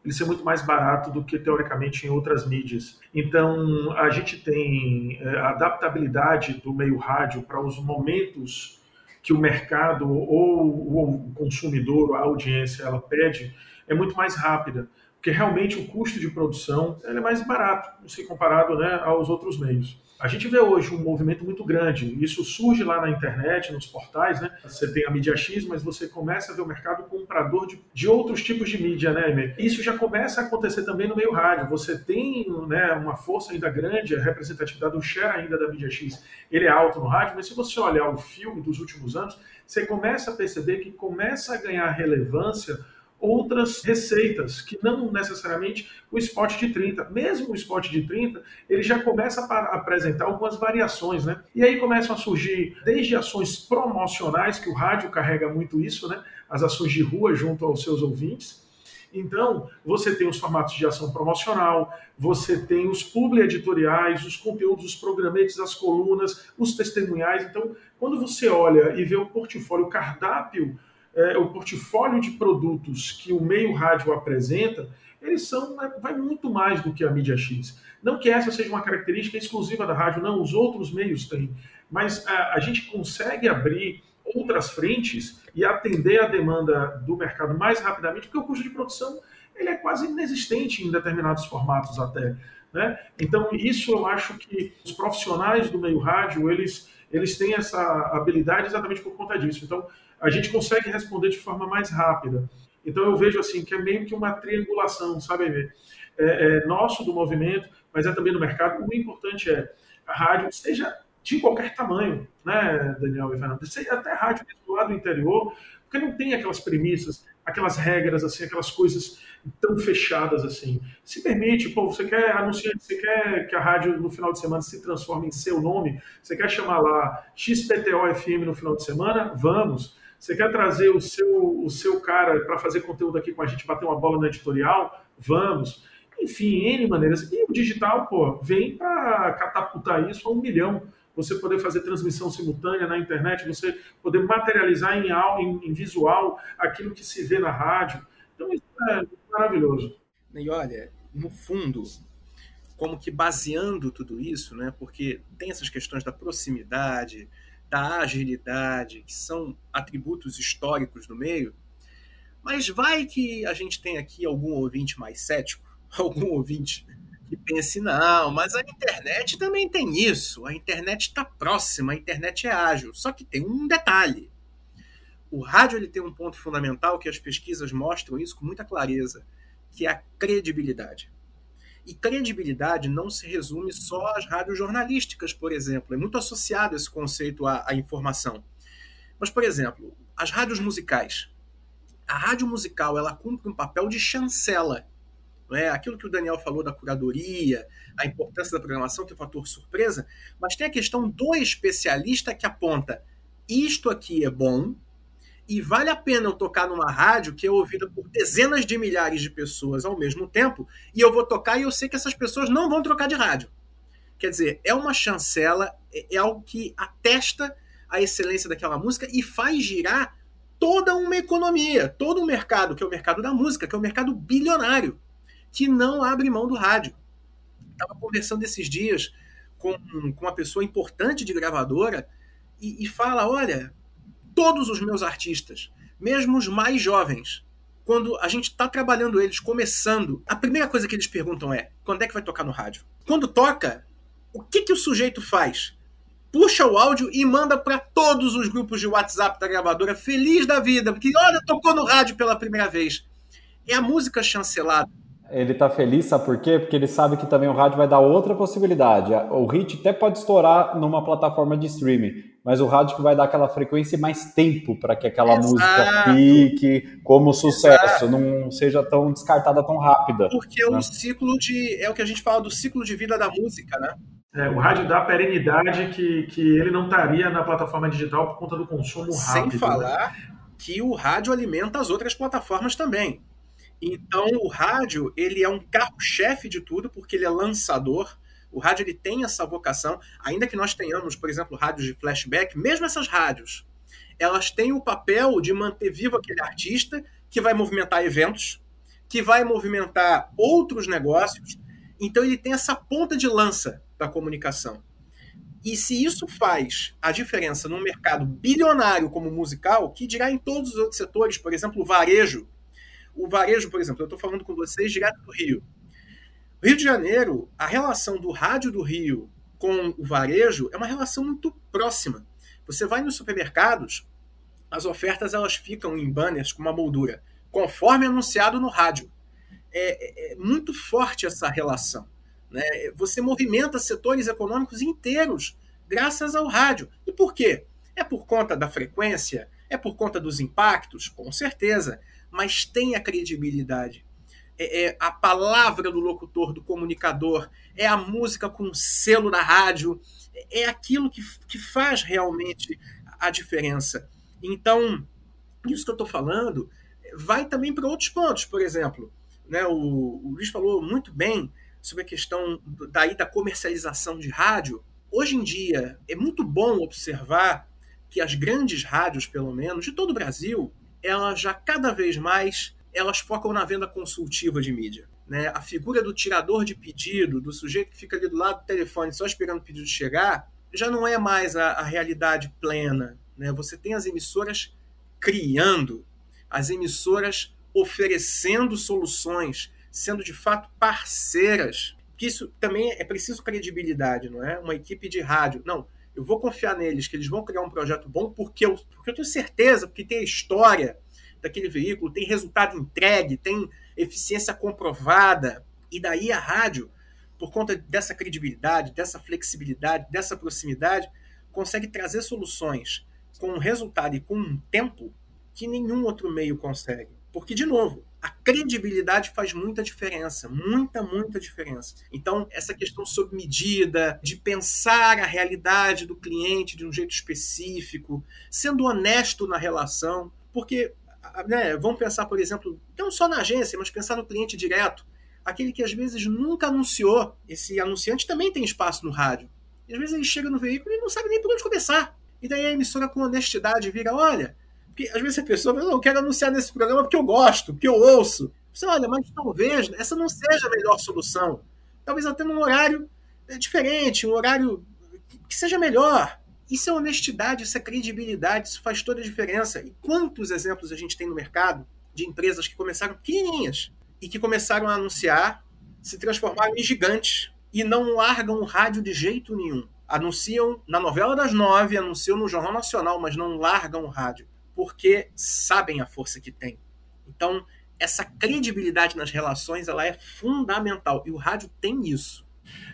ele ser muito mais barato do que teoricamente em outras mídias. Então a gente tem é, a adaptabilidade do meio rádio para os momentos que o mercado ou o consumidor, a audiência, ela pede, é muito mais rápida porque realmente o custo de produção é mais barato se comparado né, aos outros meios. A gente vê hoje um movimento muito grande, isso surge lá na internet, nos portais, né? Você tem a mídia X, mas você começa a ver o mercado comprador de, de outros tipos de mídia, né, Emer? Isso já começa a acontecer também no meio rádio. Você tem né, uma força ainda grande, a representatividade do share ainda da mídia X, ele é alto no rádio, mas se você olhar o filme dos últimos anos, você começa a perceber que começa a ganhar relevância outras receitas, que não necessariamente o spot de 30. Mesmo o spot de 30, ele já começa a apresentar algumas variações, né? E aí começam a surgir desde ações promocionais, que o rádio carrega muito isso, né? As ações de rua junto aos seus ouvintes. Então, você tem os formatos de ação promocional, você tem os publi editoriais, os conteúdos, os programetes, as colunas, os testemunhais. Então, quando você olha e vê o portfólio, o cardápio é, o portfólio de produtos que o meio rádio apresenta, eles são né, vai muito mais do que a mídia X. Não que essa seja uma característica exclusiva da rádio, não, os outros meios têm, mas a, a gente consegue abrir outras frentes e atender a demanda do mercado mais rapidamente, porque o custo de produção ele é quase inexistente em determinados formatos até. Né? Então, isso eu acho que os profissionais do meio rádio, eles, eles têm essa habilidade exatamente por conta disso. Então, a gente consegue responder de forma mais rápida. Então eu vejo assim que é meio que uma triangulação, sabe? É, é nosso do movimento, mas é também do mercado. O importante é a rádio seja de qualquer tamanho, né, Daniel e Fernando? Seja até rádio lá do interior, porque não tem aquelas premissas, aquelas regras, assim, aquelas coisas tão fechadas assim. Se permite, pô, você quer anunciar, você quer que a rádio no final de semana se transforme em seu nome, você quer chamar lá XPTO FM no final de semana? Vamos. Você quer trazer o seu, o seu cara para fazer conteúdo aqui com a gente, bater uma bola no editorial? Vamos. Enfim, N maneiras. E o digital, pô, vem para catapultar isso a um milhão. Você poder fazer transmissão simultânea na internet, você poder materializar em, em, em visual aquilo que se vê na rádio. Então, isso é maravilhoso. E olha, no fundo, como que baseando tudo isso, né? Porque tem essas questões da proximidade, da agilidade, que são atributos históricos do meio, mas vai que a gente tem aqui algum ouvinte mais cético, algum ouvinte que pense, não, mas a internet também tem isso, a internet está próxima, a internet é ágil. Só que tem um detalhe: o rádio ele tem um ponto fundamental que as pesquisas mostram isso com muita clareza, que é a credibilidade. E credibilidade não se resume só às rádios jornalísticas, por exemplo. É muito associado esse conceito à, à informação. Mas, por exemplo, as rádios musicais. A rádio musical ela cumpre um papel de chancela. Não é? Aquilo que o Daniel falou da curadoria, a importância da programação, que é o fator surpresa, mas tem a questão do especialista que aponta isto aqui é bom, e vale a pena eu tocar numa rádio que é ouvida por dezenas de milhares de pessoas ao mesmo tempo, e eu vou tocar e eu sei que essas pessoas não vão trocar de rádio. Quer dizer, é uma chancela, é, é algo que atesta a excelência daquela música e faz girar toda uma economia, todo um mercado, que é o mercado da música, que é o mercado bilionário, que não abre mão do rádio. Estava conversando esses dias com, com uma pessoa importante de gravadora e, e fala: olha, todos os meus artistas, mesmo os mais jovens, quando a gente está trabalhando eles, começando, a primeira coisa que eles perguntam é: quando é que vai tocar no rádio? Quando toca, o que, que o sujeito faz? Puxa o áudio e manda para todos os grupos de WhatsApp da gravadora, feliz da vida, porque olha, tocou no rádio pela primeira vez. É a música chancelada. Ele tá feliz, sabe por quê? Porque ele sabe que também o rádio vai dar outra possibilidade. O hit até pode estourar numa plataforma de streaming, mas o rádio que vai dar aquela frequência e mais tempo para que aquela Exato. música fique como sucesso, Exato. não seja tão descartada tão rápida. Porque né? o ciclo de. É o que a gente fala do ciclo de vida da música, né? É, o rádio dá perenidade que, que ele não estaria na plataforma digital por conta do consumo rápido. Sem né? falar né? que o rádio alimenta as outras plataformas também. Então, o rádio, ele é um carro-chefe de tudo, porque ele é lançador. O rádio ele tem essa vocação, ainda que nós tenhamos, por exemplo, rádios de flashback, mesmo essas rádios, elas têm o papel de manter vivo aquele artista que vai movimentar eventos, que vai movimentar outros negócios. Então ele tem essa ponta de lança da comunicação. E se isso faz a diferença num mercado bilionário como o musical, que dirá em todos os outros setores, por exemplo, o varejo, o varejo, por exemplo, eu estou falando com vocês direto do Rio. Rio de Janeiro, a relação do rádio do Rio com o varejo é uma relação muito próxima. Você vai nos supermercados, as ofertas elas ficam em banners com uma moldura, conforme anunciado no rádio. É, é, é muito forte essa relação. Né? Você movimenta setores econômicos inteiros graças ao rádio. E por quê? É por conta da frequência? É por conta dos impactos? Com certeza mas tem a credibilidade. É, é, a palavra do locutor, do comunicador, é a música com selo da rádio, é aquilo que, que faz realmente a diferença. Então, isso que eu estou falando vai também para outros pontos, por exemplo. Né, o, o Luiz falou muito bem sobre a questão daí da comercialização de rádio. Hoje em dia, é muito bom observar que as grandes rádios, pelo menos, de todo o Brasil, elas já cada vez mais elas focam na venda consultiva de mídia. Né? A figura do tirador de pedido, do sujeito que fica ali do lado do telefone só esperando o pedido chegar, já não é mais a, a realidade plena. Né? Você tem as emissoras criando, as emissoras oferecendo soluções, sendo de fato parceiras. Que isso também é preciso credibilidade, não é? Uma equipe de rádio. Não, eu vou confiar neles, que eles vão criar um projeto bom, porque eu, porque eu tenho certeza, porque tem a história daquele veículo, tem resultado entregue, tem eficiência comprovada. E daí a rádio, por conta dessa credibilidade, dessa flexibilidade, dessa proximidade, consegue trazer soluções com um resultado e com um tempo que nenhum outro meio consegue. Porque, de novo, a credibilidade faz muita diferença, muita, muita diferença. Então, essa questão sob medida, de pensar a realidade do cliente de um jeito específico, sendo honesto na relação, porque, né, vamos pensar, por exemplo, não só na agência, mas pensar no cliente direto, aquele que às vezes nunca anunciou. Esse anunciante também tem espaço no rádio. E às vezes ele chega no veículo e não sabe nem por onde começar. E daí a emissora com honestidade vira, olha, porque às vezes a pessoa fala, não, eu quero anunciar nesse programa porque eu gosto, porque eu ouço. Você olha, mas talvez essa não seja a melhor solução. Talvez até num horário é, diferente, um horário que seja melhor. Isso é honestidade, isso é credibilidade, isso faz toda a diferença. E quantos exemplos a gente tem no mercado de empresas que começaram pequenininhas e que começaram a anunciar, se transformaram em gigantes e não largam o rádio de jeito nenhum. Anunciam na novela das nove, anunciam no Jornal Nacional, mas não largam o rádio porque sabem a força que tem. Então, essa credibilidade nas relações ela é fundamental e o rádio tem isso.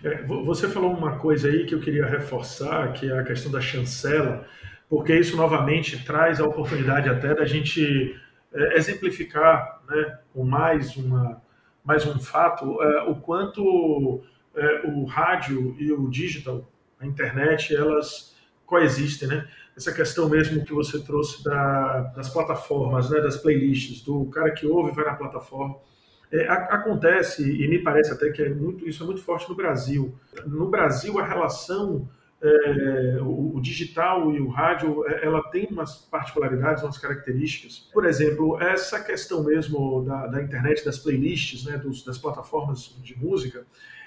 É, você falou uma coisa aí que eu queria reforçar, que é a questão da chancela, porque isso novamente traz a oportunidade até da gente é, exemplificar, né, com mais uma mais um fato, é, o quanto é, o rádio e o digital, a internet, elas coexistem, né? Essa questão mesmo que você trouxe da, das plataformas, né, das playlists, do cara que ouve vai na plataforma. É, acontece, e me parece até que é muito, isso é muito forte no Brasil. No Brasil, a relação, é, o, o, digital e o rádio, é, ela tem umas particularidades, umas características. Por exemplo, essa questão mesmo da, da internet, das playlists, né, dos, das plataformas de música,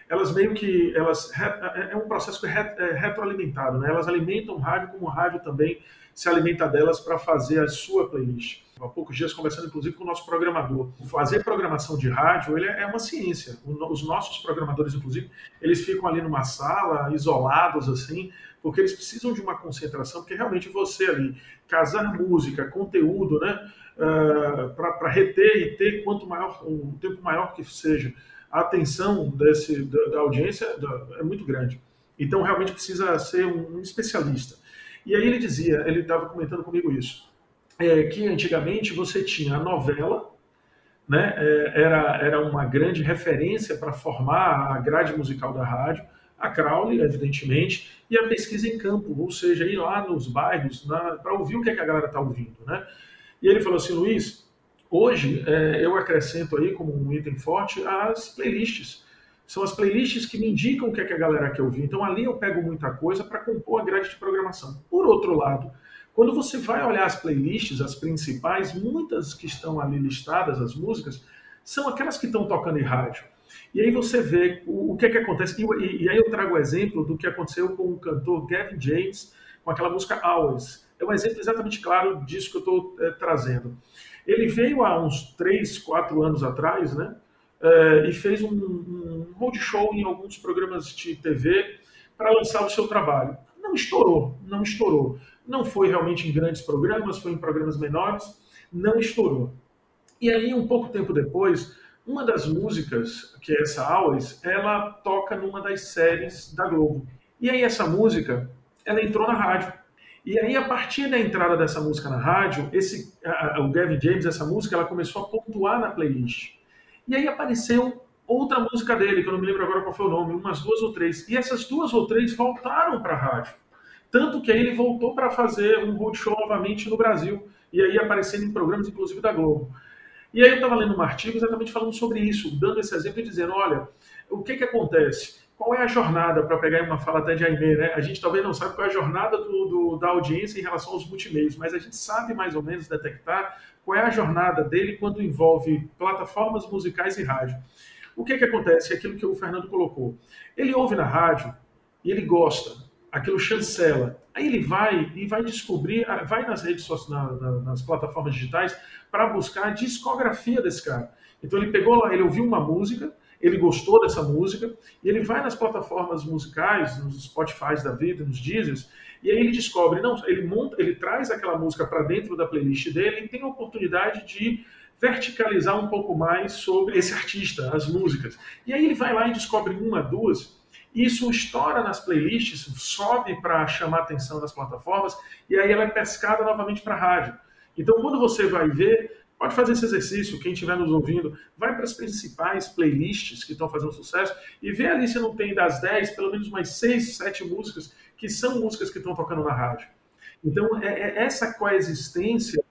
elas meio que elas é, é um processo que é retroalimentado, né? Elas alimentam o rádio como o rádio também se alimenta delas para fazer a sua playlist. Há poucos dias conversando inclusive com o nosso programador. Fazer programação de rádio ele é uma ciência. Os nossos programadores inclusive eles ficam ali numa sala isolados assim, porque eles precisam de uma concentração, porque realmente você ali casar música, conteúdo, né? Uh, para reter e ter quanto maior um tempo maior que seja a atenção desse, da, da audiência da, é muito grande. Então, realmente precisa ser um, um especialista. E aí ele dizia, ele estava comentando comigo isso, é, que antigamente você tinha a novela, né, é, era, era uma grande referência para formar a grade musical da rádio, a Crowley, evidentemente, e a pesquisa em campo, ou seja, ir lá nos bairros para ouvir o que, é que a galera está ouvindo. Né? E ele falou assim, Luiz, Hoje, é, eu acrescento aí como um item forte as playlists. São as playlists que me indicam o que, é que a galera quer ouvir. Então, ali eu pego muita coisa para compor a grade de programação. Por outro lado, quando você vai olhar as playlists, as principais, muitas que estão ali listadas, as músicas, são aquelas que estão tocando em rádio. E aí você vê o, o que é que acontece. E, e, e, aí eu trago o exemplo do que aconteceu com o cantor Gavin James, com aquela música Hours. É um exemplo exatamente claro disso que eu estou é, trazendo. Ele veio há uns 3, 4 anos atrás, né? Uh, e fez um, um roadshow em alguns programas de TV para lançar o seu trabalho. Não estourou, não estourou. Não foi realmente em grandes programas, foi em programas menores, não estourou. E aí, um pouco tempo depois, uma das músicas, que é essa Always, ela toca numa das séries da Globo. E aí essa música, ela entrou na rádio. E aí, a partir da entrada dessa música na rádio, esse, a, a, o Gavin James, essa música, ela começou a pontuar na playlist. E aí apareceu outra música dele, que eu não me lembro agora qual foi o nome, umas duas ou três. E essas duas ou três voltaram para a rádio. Tanto que aí ele voltou para fazer um roadshow novamente no Brasil. E aí aparecendo em programas, inclusive da Globo. E aí eu estava lendo um artigo exatamente falando sobre isso, dando esse exemplo e dizendo, olha, o que, que acontece? qual é a jornada, para pegar uma fala até de Aimee, né? A gente talvez não sabe qual é a jornada do, do, da audiência em relação aos multimeios, mas a gente sabe mais ou menos detectar qual é a jornada dele quando envolve plataformas musicais e rádio. O que, que acontece? É aquilo que o Fernando colocou. Ele ouve na rádio e ele gosta, aquilo chancela. Aí ele vai e vai descobrir, vai nas redes sociais, na, na, nas plataformas digitais, para buscar a discografia desse cara. Então ele pegou lá, ele ouviu uma música, ele gostou dessa música e ele vai nas plataformas musicais, nos Spotify da vida, nos Deezers, e aí ele descobre, não, ele monta, ele traz aquela música para dentro da playlist dele e tem a oportunidade de verticalizar um pouco mais sobre esse artista, as músicas. E aí ele vai lá e descobre uma, duas, isso estoura nas playlists, sobe para chamar atenção das plataformas e aí ela é pescada novamente para a rádio. Então, quando você vai ver, Pode fazer esse exercício, quem estiver nos ouvindo, vai para as principais playlists que estão fazendo sucesso e vê ali se não tem das 10, pelo menos umas 6, 7 músicas que são músicas que estão tocando na rádio. Então, é, é, essa coexistência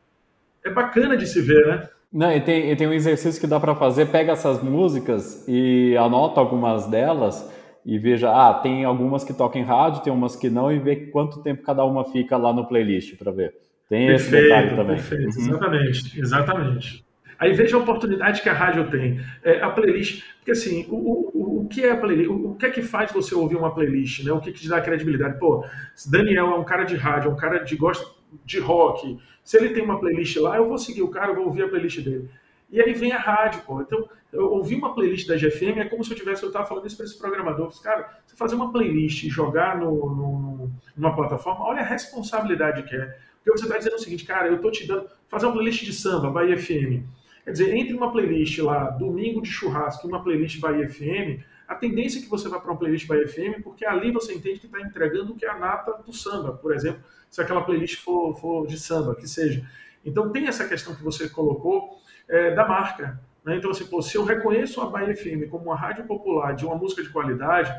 é bacana de se ver, né? Não, e tem, e tem um exercício que dá para fazer, pega essas músicas e anota algumas delas e veja, ah, tem algumas que tocam em rádio, tem umas que não, e vê quanto tempo cada uma fica lá no playlist para ver. Tem perfeito, esse detalhe também. Perfeito, uhum. exatamente, exatamente. Aí veja a oportunidade que a rádio tem. É, a playlist, porque assim, o, o, o que é a playlist? O, o, que é que faz você ouvir uma playlist? Né? O que, que te dá credibilidade? Pô, Daniel é um cara de rádio, é um cara de gosta de rock. Se ele tem uma playlist lá, eu vou seguir o cara, eu vou ouvir a playlist dele. E aí vem a rádio, pô. Então, eu ouvi uma playlist da GFM, é como se eu tivesse, eu estava falando isso para esse programador. Cara, você fazer uma playlist e jogar no, no, numa plataforma, olha a responsabilidade que é. Porque você está dizendo o seguinte, cara, eu estou te dando. Fazer uma playlist de samba, Bahia FM. Quer dizer, entre uma playlist lá, domingo de churrasco, e uma playlist Bahia FM, a tendência é que você vá para uma playlist Bahia FM, porque ali você entende que está entregando o que é a nata do samba, por exemplo, se aquela playlist for, for de samba, que seja. Então tem essa questão que você colocou é, da marca. Né? Então, assim, pô, se eu reconheço a Bahia FM como uma rádio popular de uma música de qualidade,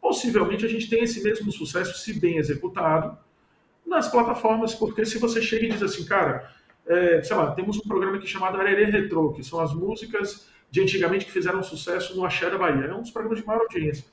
possivelmente a gente tem esse mesmo sucesso, se bem executado, nas plataformas, porque se você chega e diz assim, cara, é, sei lá, temos um programa aqui chamado Arerê Retro, que são as músicas de antigamente que fizeram sucesso no Axé da Bahia. É um dos programas de maior audiência.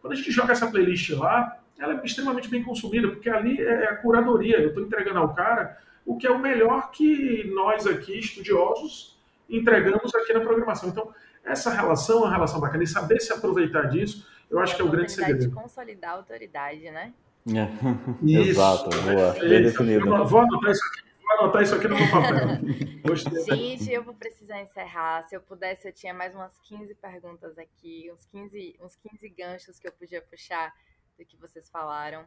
Quando a gente joga essa playlist lá, ela é extremamente bem consumida, porque ali é a curadoria. Eu estou entregando ao cara o que é o melhor que nós aqui, estudiosos, entregamos aqui na programação. Então, essa relação é uma relação bacana. E saber se aproveitar disso, eu acho que é o grande segredo. de consolidar a autoridade, né? É. Exato, boa. Bem definido. Vou anotar isso aqui anotar isso aqui no meu papel. Gente, eu vou precisar encerrar. Se eu pudesse, eu tinha mais umas 15 perguntas aqui, uns 15, uns 15 ganchos que eu podia puxar do que vocês falaram.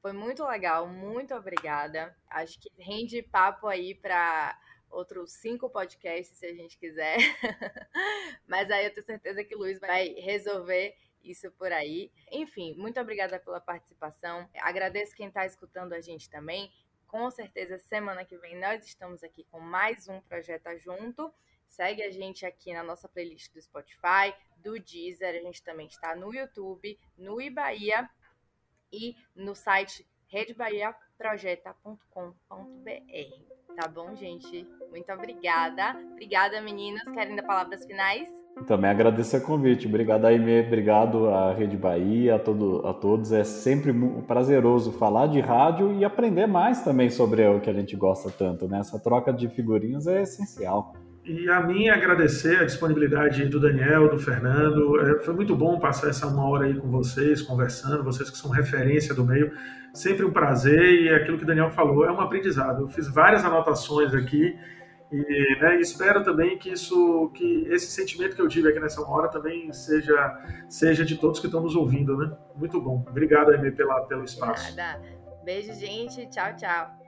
Foi muito legal, muito obrigada. Acho que rende papo aí para outros cinco podcasts, se a gente quiser. Mas aí eu tenho certeza que o Luiz vai resolver isso por aí. Enfim, muito obrigada pela participação. Agradeço quem está escutando a gente também. Com certeza, semana que vem nós estamos aqui com mais um Projeto Junto. Segue a gente aqui na nossa playlist do Spotify, do Deezer. A gente também está no YouTube, no Ibaia e no site redebahiaprojeta.com.br. Tá bom, gente? Muito obrigada. Obrigada, meninas. Querem dar palavras finais? Também agradeço o convite. Obrigado, Aime. Obrigado à Rede Bahia, a, todo, a todos. É sempre prazeroso falar de rádio e aprender mais também sobre o que a gente gosta tanto. Né? Essa troca de figurinhas é essencial. E a mim agradecer a disponibilidade do Daniel, do Fernando. É, foi muito bom passar essa uma hora aí com vocês, conversando, vocês que são referência do meio. Sempre um prazer e aquilo que o Daniel falou é um aprendizado. Eu fiz várias anotações aqui e né, espero também que isso, que esse sentimento que eu tive aqui nessa hora também seja, seja de todos que estão nos ouvindo, né? Muito bom. Obrigado, Aimee, pela, pelo espaço. Nada. Beijo, gente. Tchau, tchau.